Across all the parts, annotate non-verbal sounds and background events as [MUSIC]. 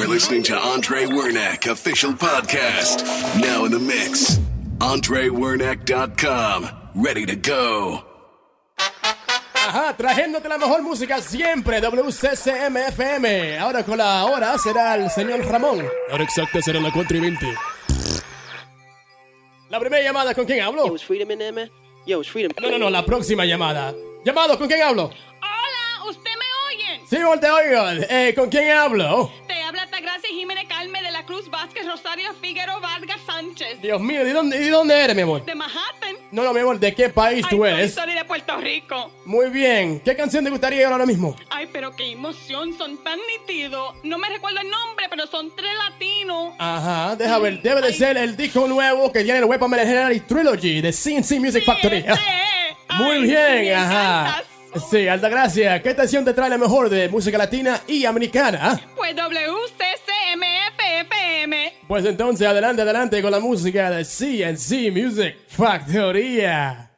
Are listening to Andre Wernack official podcast. Now in the mix. AndreWernack.com. Ready to go. Ajá, trayéndote la mejor música siempre, WCCMFM. Ahora con la hora será el señor Ramón. La hora exacta será la 4 y 20. La primera llamada, ¿con quién hablo? Yo, is Freedom in there, man? Yo, Freedom. No, no, no, la próxima llamada. Llamado, ¿con quién hablo? Hola, ¿usted me oye? Sí, te oigo. Eh, ¿Con quién hablo? Tagracia Jiménez Calme de la Cruz Vázquez Rosario Figueroa Vargas Sánchez. Dios mío, ¿de dónde, ¿de dónde eres, mi amor? De Manhattan. No, no, mi amor, ¿de qué país Ay, tú eres? soy de Puerto Rico. Muy bien. ¿Qué canción te gustaría ahora mismo? Ay, pero qué emoción, son tan nítidos. No me recuerdo el nombre, pero son tres latinos. Ajá, deja ver. Debe de Ay. ser el disco nuevo que tiene el Weapon Mercenary Trilogy de CNC Music Factory. Ese es. [LAUGHS] Muy Ay, bien, ajá. encantas. Sí, Altagracia, ¿qué estación te trae la mejor de música latina y americana? Pues Pues entonces, adelante, adelante con la música de CNC Music Factoría.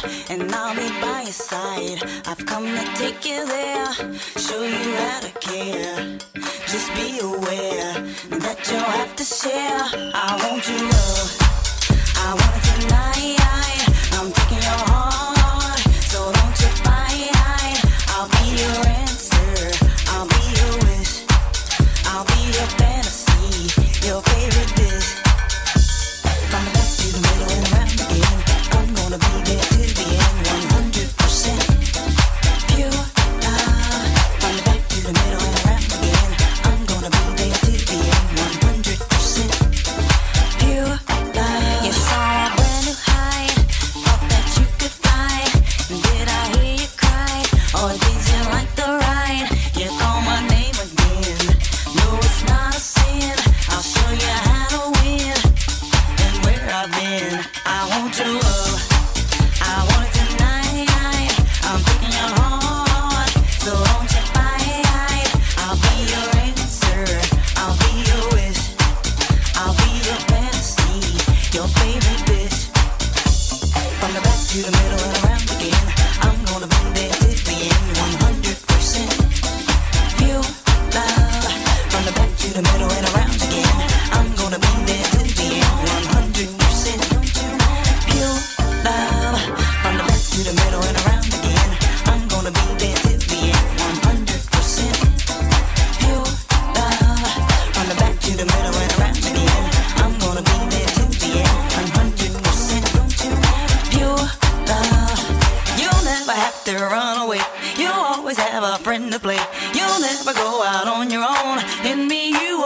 drive, and I'll be by your side. I've come to take you there, show you how to care. Just be aware that you'll have to share. I want you love, I want it tonight. I'm taking your heart, so don't you fight. I'll be your answer, I'll be your wish, I'll be your fantasy, your favorite dish. From the back to the middle and round again. I'm gonna be.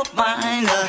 your mind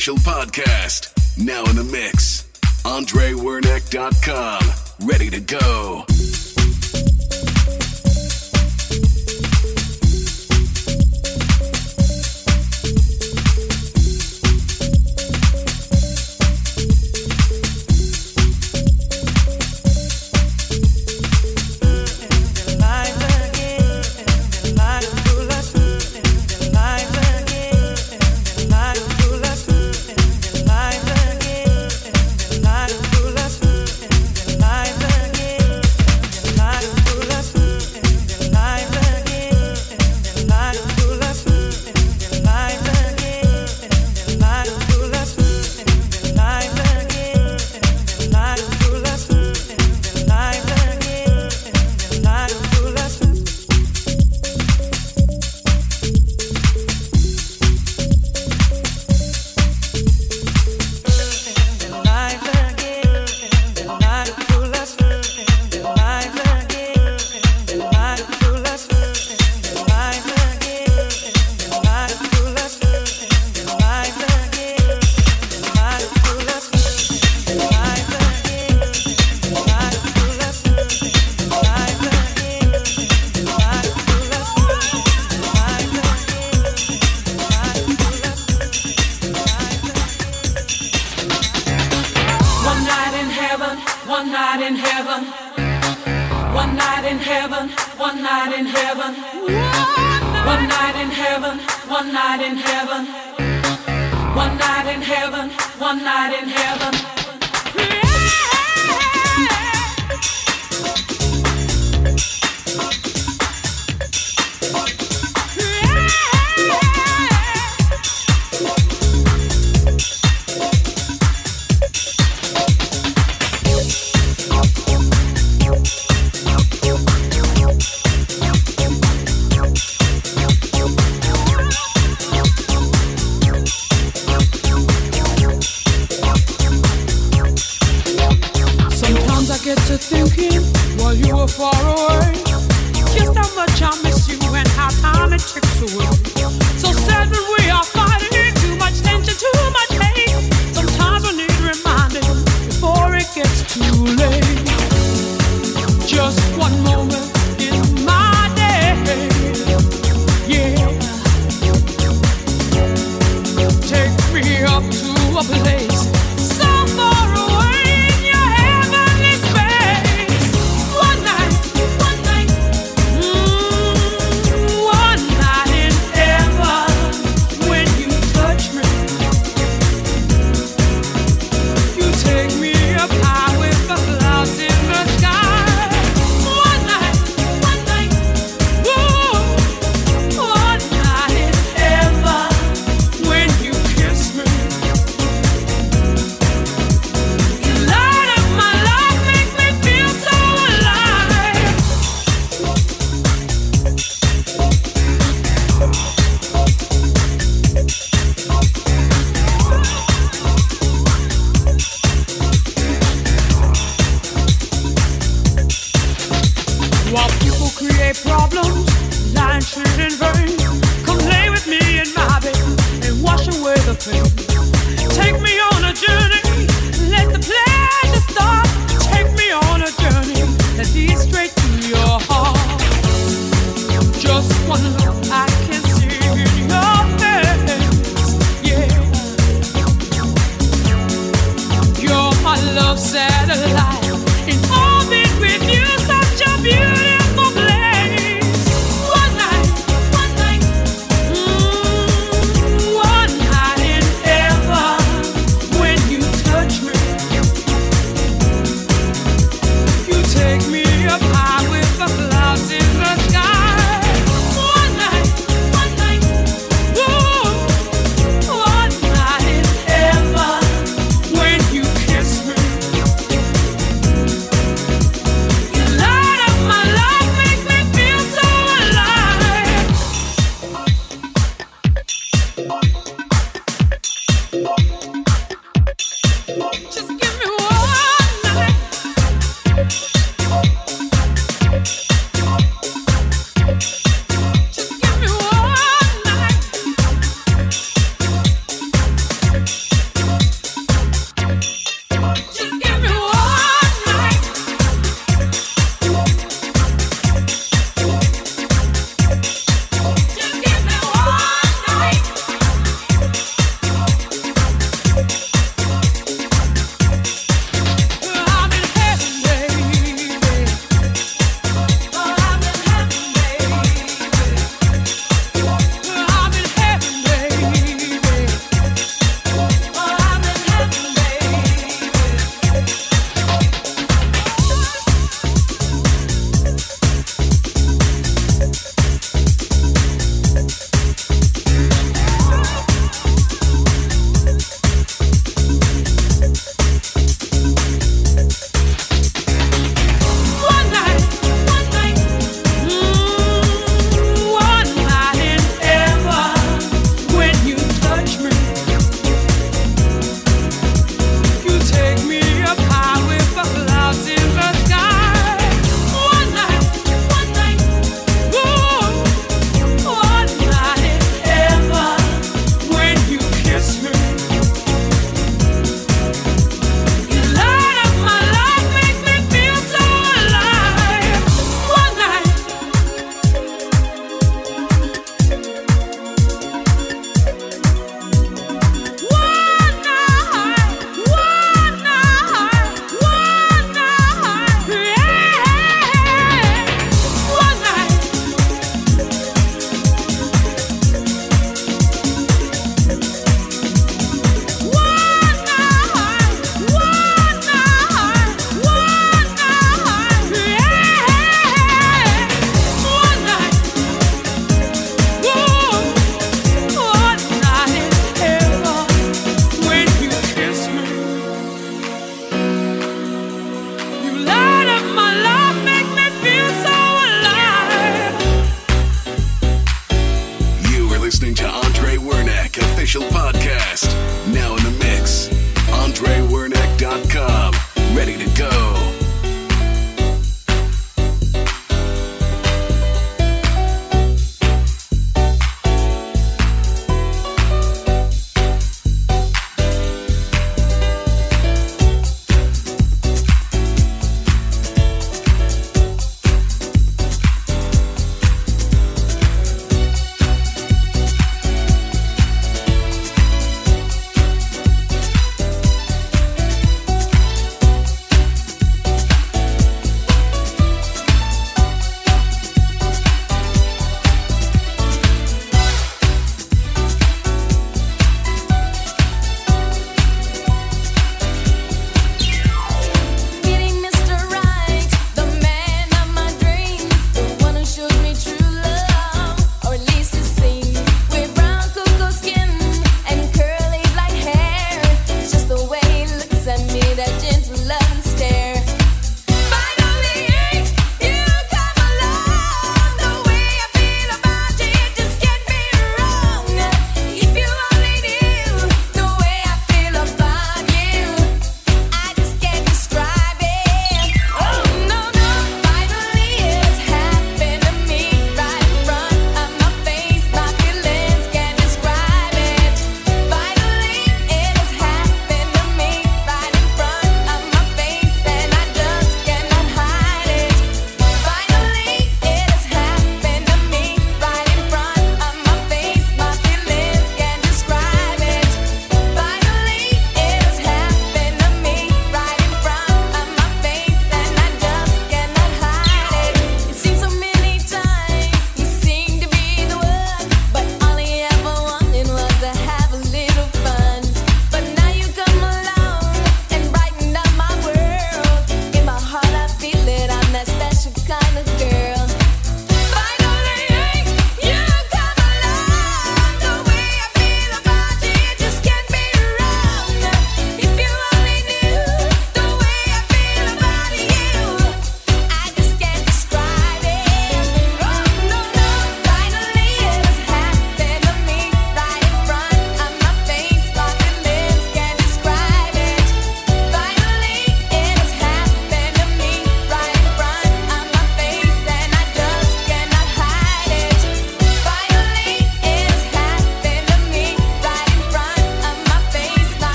official podcast. Now in the mix. AndreWernick.com. Ready to go.